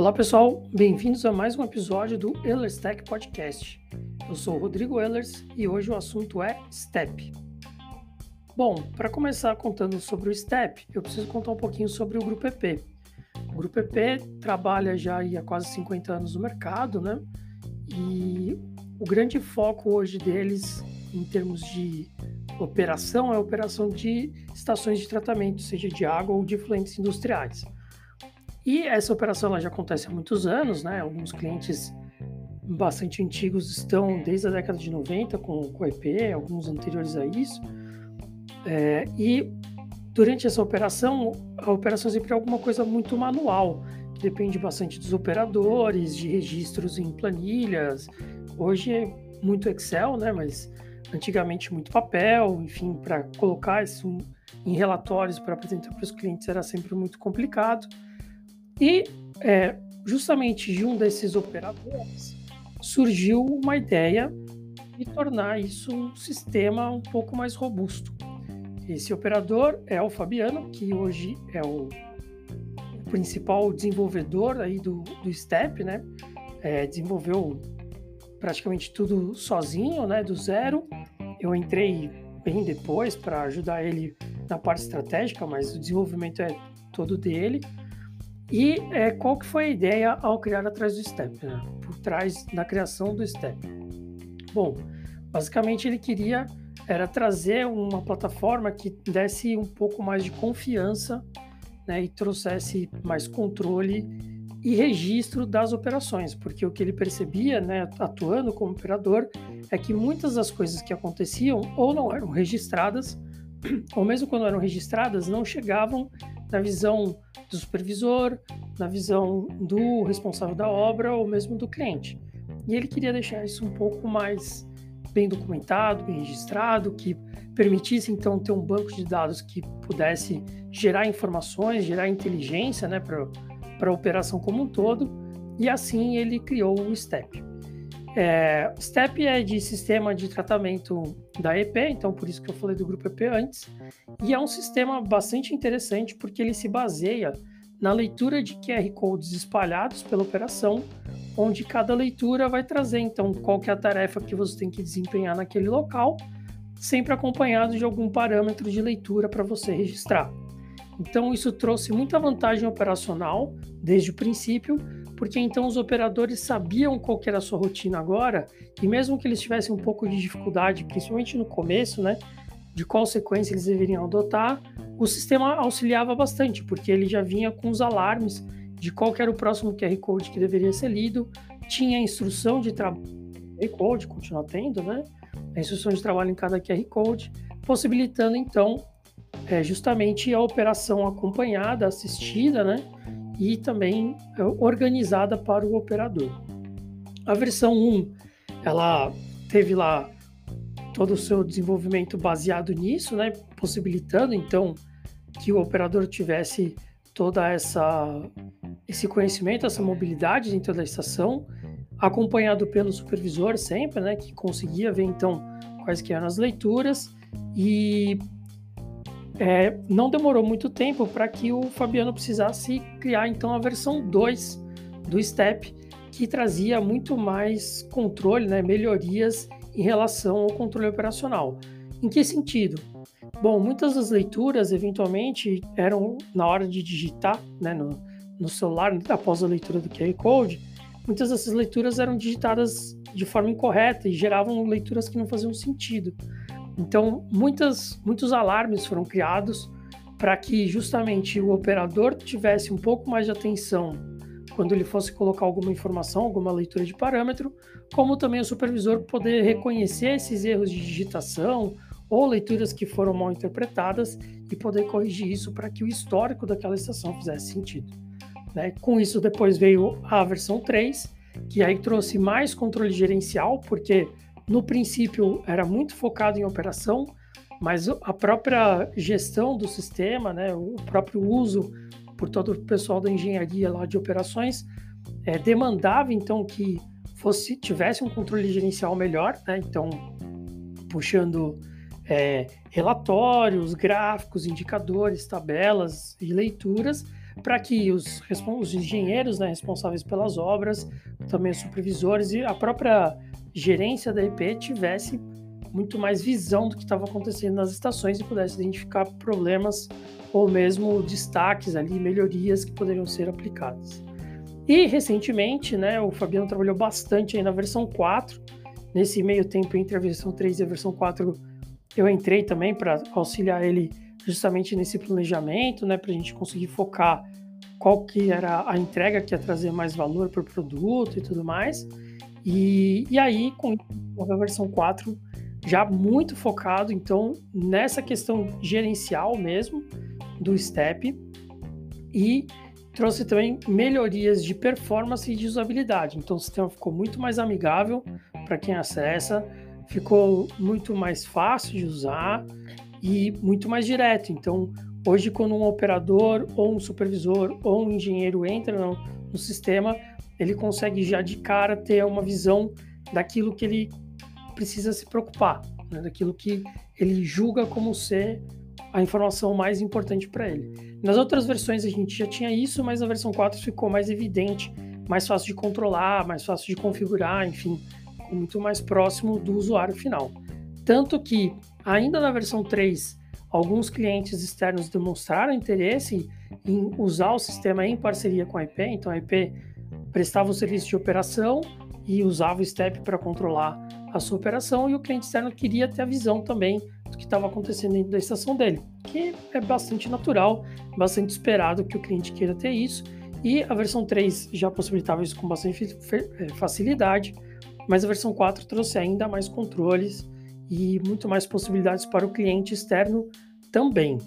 Olá pessoal, bem-vindos a mais um episódio do Ehlers Tech Podcast. Eu sou o Rodrigo Ehlers e hoje o assunto é STEP. Bom, para começar contando sobre o STEP, eu preciso contar um pouquinho sobre o Grupo EP. O Grupo EP trabalha já há quase 50 anos no mercado, né? E o grande foco hoje deles, em termos de operação, é a operação de estações de tratamento, seja de água ou de efluentes industriais. E essa operação já acontece há muitos anos, né? Alguns clientes bastante antigos estão desde a década de 90 com, o EP, alguns anteriores a isso. É, e durante essa operação, a operação sempre é alguma coisa muito manual, que depende bastante dos operadores, de registros em planilhas. Hoje é muito Excel, né? Mas antigamente muito papel, enfim, para colocar isso em relatórios para apresentar para os clientes era sempre muito complicado. E é, justamente de um desses operadores surgiu uma ideia de tornar isso um sistema um pouco mais robusto. Esse operador é o Fabiano, que hoje é o principal desenvolvedor aí do, do STEP, né? É, desenvolveu praticamente tudo sozinho, né? Do zero. Eu entrei bem depois para ajudar ele na parte estratégica, mas o desenvolvimento é todo dele. E é, qual que foi a ideia ao criar atrás do Step, né? por trás da criação do Step? Bom, basicamente ele queria era trazer uma plataforma que desse um pouco mais de confiança né, e trouxesse mais controle e registro das operações, porque o que ele percebia, né, atuando como operador, é que muitas das coisas que aconteciam ou não eram registradas, ou mesmo quando eram registradas, não chegavam na visão do supervisor, na visão do responsável da obra ou mesmo do cliente. E ele queria deixar isso um pouco mais bem documentado, bem registrado, que permitisse então ter um banco de dados que pudesse gerar informações, gerar inteligência né, para a operação como um todo, e assim ele criou o STEP. É, STEP é de sistema de tratamento da EP, então por isso que eu falei do grupo EP antes, e é um sistema bastante interessante porque ele se baseia na leitura de QR codes espalhados pela operação, onde cada leitura vai trazer então qual que é a tarefa que você tem que desempenhar naquele local, sempre acompanhado de algum parâmetro de leitura para você registrar. Então isso trouxe muita vantagem operacional desde o princípio, porque então os operadores sabiam qual era a sua rotina agora, e mesmo que eles tivessem um pouco de dificuldade, principalmente no começo, né, de qual sequência eles deveriam adotar, o sistema auxiliava bastante, porque ele já vinha com os alarmes de qual era o próximo QR Code que deveria ser lido, tinha a instrução de trabalho QR Code, continua tendo, né? A instrução de trabalho em cada QR Code, possibilitando então é, justamente a operação acompanhada, assistida, né? E também é, organizada para o operador. A versão 1, ela teve lá todo o seu desenvolvimento baseado nisso, né, possibilitando então que o operador tivesse toda essa esse conhecimento, essa mobilidade dentro da estação, acompanhado pelo supervisor sempre, né, que conseguia ver então quais que eram as leituras e é, não demorou muito tempo para que o Fabiano precisasse criar então a versão 2 do STEP, que trazia muito mais controle, né, melhorias em relação ao controle operacional. Em que sentido? Bom, muitas das leituras eventualmente eram na hora de digitar né, no, no celular, após a leitura do QR Code, muitas dessas leituras eram digitadas de forma incorreta e geravam leituras que não faziam sentido. Então, muitas, muitos alarmes foram criados para que justamente o operador tivesse um pouco mais de atenção quando ele fosse colocar alguma informação, alguma leitura de parâmetro, como também o supervisor poder reconhecer esses erros de digitação ou leituras que foram mal interpretadas e poder corrigir isso para que o histórico daquela estação fizesse sentido. Né? Com isso, depois veio a versão 3, que aí trouxe mais controle gerencial, porque no princípio era muito focado em operação, mas a própria gestão do sistema, né, o próprio uso por todo o pessoal da engenharia lá de operações, é, demandava então que fosse tivesse um controle gerencial melhor, né, então puxando é, relatórios, gráficos, indicadores, tabelas e leituras para que os, os engenheiros né, responsáveis pelas obras, também os supervisores e a própria gerência da EP tivesse muito mais visão do que estava acontecendo nas estações e pudesse identificar problemas ou mesmo destaques ali, melhorias que poderiam ser aplicadas. E recentemente, né, o Fabiano trabalhou bastante aí na versão 4. Nesse meio tempo entre a versão 3 e a versão 4, eu entrei também para auxiliar ele justamente nesse planejamento, né, para a gente conseguir focar qual que era a entrega que ia trazer mais valor para o produto e tudo mais. E, e aí, com a versão 4, já muito focado, então, nessa questão gerencial mesmo do STEP e trouxe também melhorias de performance e de usabilidade. Então, o sistema ficou muito mais amigável para quem acessa, ficou muito mais fácil de usar e muito mais direto. Então, hoje, quando um operador ou um supervisor ou um engenheiro entra no, no sistema, ele consegue já de cara ter uma visão daquilo que ele precisa se preocupar, né? daquilo que ele julga como ser a informação mais importante para ele. Nas outras versões a gente já tinha isso, mas na versão 4 ficou mais evidente, mais fácil de controlar, mais fácil de configurar, enfim, muito mais próximo do usuário final. Tanto que, ainda na versão 3, alguns clientes externos demonstraram interesse em usar o sistema em parceria com a IP, então a IP prestava o serviço de operação e usava o STEP para controlar a sua operação e o cliente externo queria ter a visão também do que estava acontecendo dentro da estação dele, que é bastante natural, bastante esperado que o cliente queira ter isso. E a versão 3 já possibilitava isso com bastante é, facilidade, mas a versão 4 trouxe ainda mais controles e muito mais possibilidades para o cliente externo também.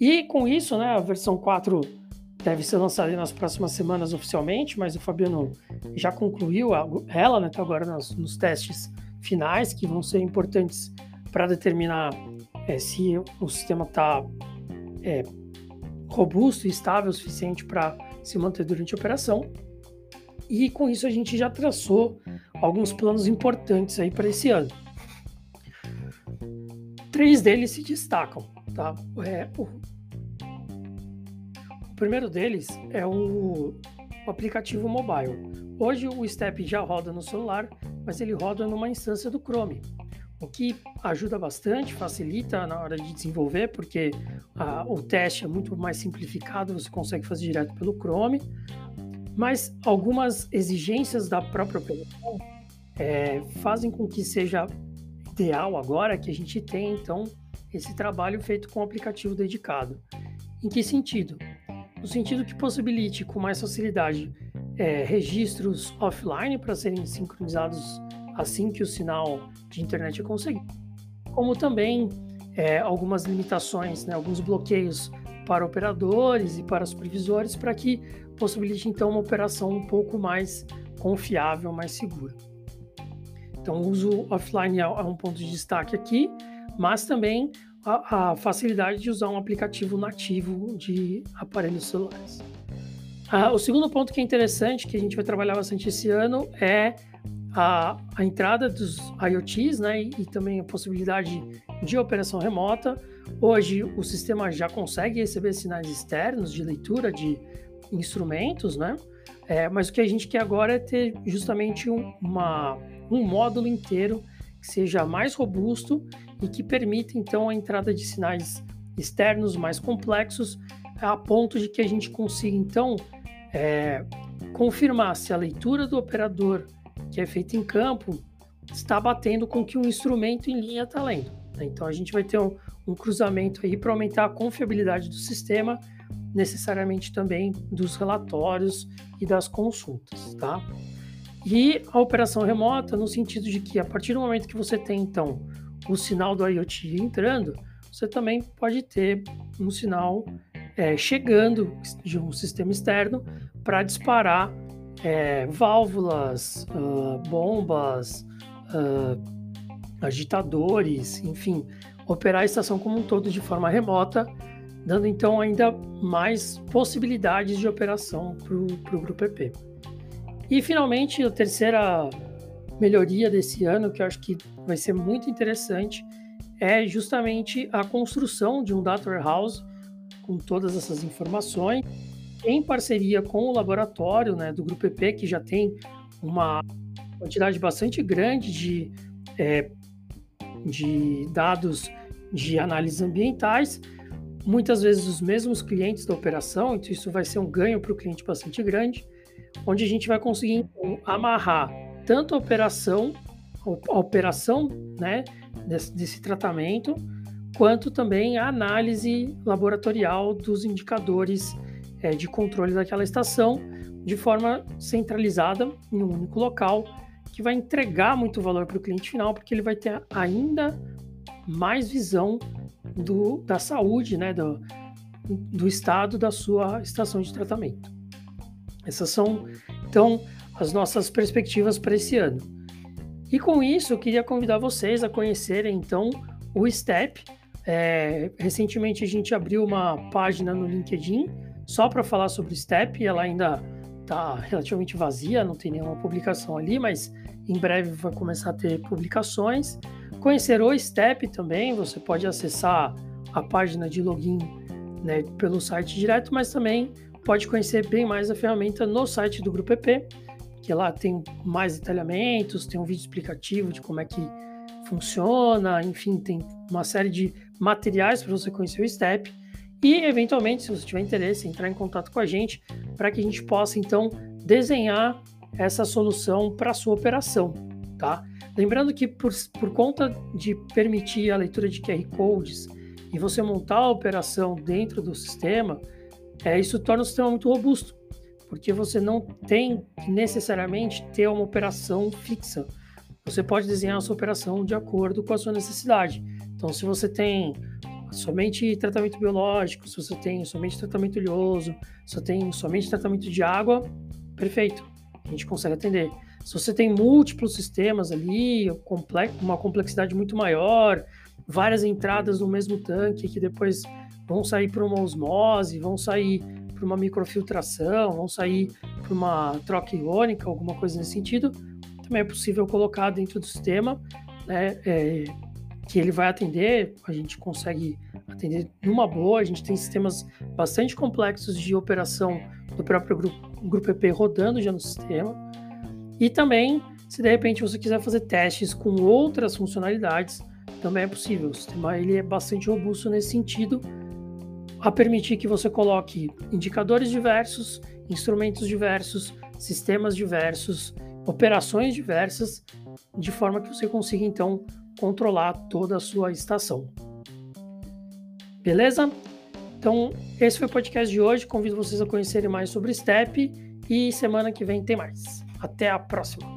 E com isso, né, a versão 4 deve ser lançada nas próximas semanas oficialmente, mas o Fabiano já concluiu ela, né, tá agora nos, nos testes finais que vão ser importantes para determinar é, se o sistema está é, robusto e estável o suficiente para se manter durante a operação. E com isso a gente já traçou alguns planos importantes aí para esse ano. Três deles se destacam, tá? É, o primeiro deles é o, o aplicativo mobile. Hoje o Step já roda no celular, mas ele roda numa instância do Chrome, o que ajuda bastante, facilita na hora de desenvolver, porque ah, o teste é muito mais simplificado, você consegue fazer direto pelo Chrome, mas algumas exigências da própria operação é, fazem com que seja ideal agora que a gente tenha, então, esse trabalho feito com um aplicativo dedicado. Em que sentido? No sentido que possibilite com mais facilidade é, registros offline para serem sincronizados assim que o sinal de internet é conseguido, como também é, algumas limitações, né, alguns bloqueios para operadores e para supervisores para que possibilite então uma operação um pouco mais confiável, mais segura. Então, o uso offline é, é um ponto de destaque aqui, mas também a, a facilidade de usar um aplicativo nativo de aparelhos celulares. Ah, o segundo ponto que é interessante, que a gente vai trabalhar bastante esse ano, é a, a entrada dos IoTs né, e, e, também a possibilidade de operação remota. Hoje, o sistema já consegue receber sinais externos de leitura de instrumentos, né? É, mas o que a gente quer agora é ter justamente um, uma, um módulo inteiro que seja mais robusto e que permita, então, a entrada de sinais externos mais complexos a ponto de que a gente consiga, então, é, confirmar se a leitura do operador que é feita em campo está batendo com o que um instrumento em linha está lendo. Né? Então a gente vai ter um, um cruzamento aí para aumentar a confiabilidade do sistema, necessariamente também dos relatórios e das consultas, tá? E a operação remota no sentido de que a partir do momento que você tem então o sinal do IoT entrando, você também pode ter um sinal é, chegando de um sistema externo para disparar é, válvulas, uh, bombas, uh, agitadores, enfim, operar a estação como um todo de forma remota, dando então ainda mais possibilidades de operação para o Grupo EP. E finalmente, a terceira melhoria desse ano, que eu acho que vai ser muito interessante, é justamente a construção de um data warehouse com todas essas informações em parceria com o laboratório né, do Grupo EP, que já tem uma quantidade bastante grande de, é, de dados de análises ambientais, muitas vezes os mesmos clientes da operação, então isso vai ser um ganho para o cliente bastante grande, onde a gente vai conseguir então, amarrar tanto a operação, a operação né, desse, desse tratamento, quanto também a análise laboratorial dos indicadores é, de controle daquela estação de forma centralizada em um único local, que vai entregar muito valor para o cliente final, porque ele vai ter ainda mais visão do, da saúde, né, do, do estado da sua estação de tratamento. Essas são, então, as nossas perspectivas para esse ano. E com isso, eu queria convidar vocês a conhecerem, então, o STEP. É, recentemente, a gente abriu uma página no LinkedIn só para falar sobre o STEP. Ela ainda está relativamente vazia, não tem nenhuma publicação ali, mas em breve vai começar a ter publicações. Conhecer o STEP também, você pode acessar a página de login né, pelo site direto, mas também pode conhecer bem mais a ferramenta no site do Grupo EP, que lá tem mais detalhamentos, tem um vídeo explicativo de como é que funciona, enfim, tem uma série de materiais para você conhecer o STEP e, eventualmente, se você tiver interesse, entrar em contato com a gente para que a gente possa, então, desenhar essa solução para a sua operação, tá? Lembrando que por, por conta de permitir a leitura de QR Codes e você montar a operação dentro do sistema, é, isso torna o sistema muito robusto, porque você não tem que necessariamente ter uma operação fixa. Você pode desenhar a sua operação de acordo com a sua necessidade. Então, se você tem somente tratamento biológico, se você tem somente tratamento oleoso, se você tem somente tratamento de água, perfeito, a gente consegue atender. Se você tem múltiplos sistemas ali, uma complexidade muito maior, várias entradas no mesmo tanque que depois vão sair para uma osmose, vão sair para uma microfiltração, vão sair para uma troca iônica, alguma coisa nesse sentido, também é possível colocar dentro do sistema, né, é, que ele vai atender, a gente consegue atender numa boa, a gente tem sistemas bastante complexos de operação do próprio grupo, grupo EP rodando já no sistema, e também, se de repente você quiser fazer testes com outras funcionalidades, também é possível. O sistema ele é bastante robusto nesse sentido, a permitir que você coloque indicadores diversos, instrumentos diversos, sistemas diversos, operações diversas, de forma que você consiga então controlar toda a sua estação. Beleza? Então, esse foi o podcast de hoje. Convido vocês a conhecerem mais sobre STEP e semana que vem tem mais. Até a próxima!